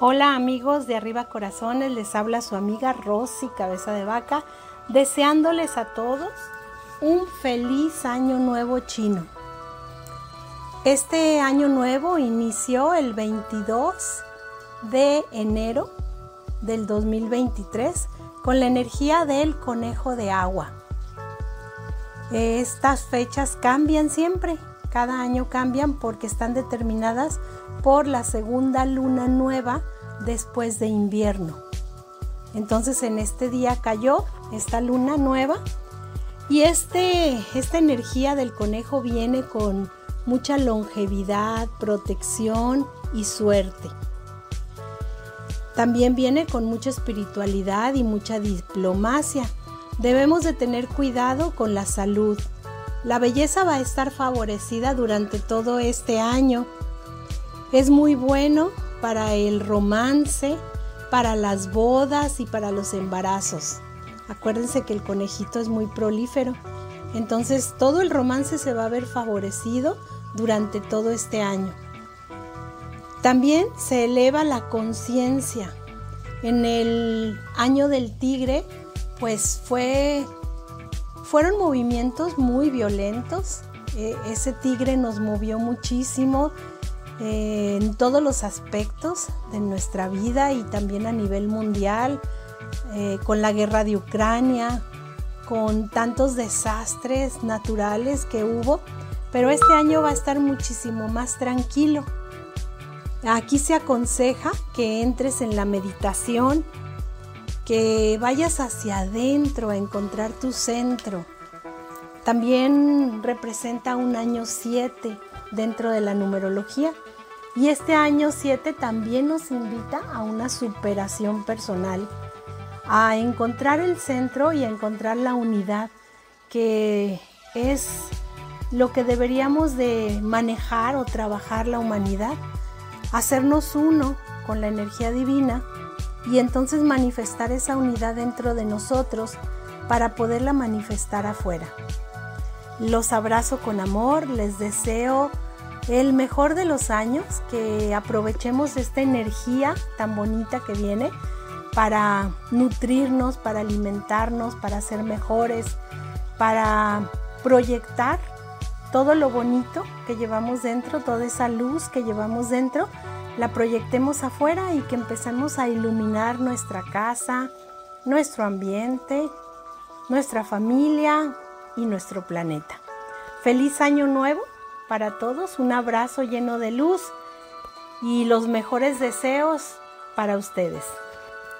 Hola amigos de Arriba Corazones, les habla su amiga Rosy Cabeza de Vaca, deseándoles a todos un feliz año nuevo chino. Este año nuevo inició el 22 de enero del 2023 con la energía del conejo de agua. Estas fechas cambian siempre, cada año cambian porque están determinadas por la segunda luna nueva después de invierno. Entonces en este día cayó esta luna nueva y este, esta energía del conejo viene con mucha longevidad, protección y suerte. También viene con mucha espiritualidad y mucha diplomacia. Debemos de tener cuidado con la salud. La belleza va a estar favorecida durante todo este año es muy bueno para el romance, para las bodas y para los embarazos. Acuérdense que el conejito es muy prolífero. Entonces todo el romance se va a ver favorecido durante todo este año. También se eleva la conciencia. En el año del tigre, pues fue, fueron movimientos muy violentos. E, ese tigre nos movió muchísimo en todos los aspectos de nuestra vida y también a nivel mundial, eh, con la guerra de Ucrania, con tantos desastres naturales que hubo, pero este año va a estar muchísimo más tranquilo. Aquí se aconseja que entres en la meditación, que vayas hacia adentro a encontrar tu centro. También representa un año 7 dentro de la numerología. Y este año 7 también nos invita a una superación personal, a encontrar el centro y a encontrar la unidad, que es lo que deberíamos de manejar o trabajar la humanidad, hacernos uno con la energía divina y entonces manifestar esa unidad dentro de nosotros para poderla manifestar afuera. Los abrazo con amor, les deseo el mejor de los años, que aprovechemos esta energía tan bonita que viene para nutrirnos, para alimentarnos, para ser mejores, para proyectar todo lo bonito que llevamos dentro, toda esa luz que llevamos dentro, la proyectemos afuera y que empecemos a iluminar nuestra casa, nuestro ambiente, nuestra familia y nuestro planeta. Feliz año nuevo para todos, un abrazo lleno de luz y los mejores deseos para ustedes.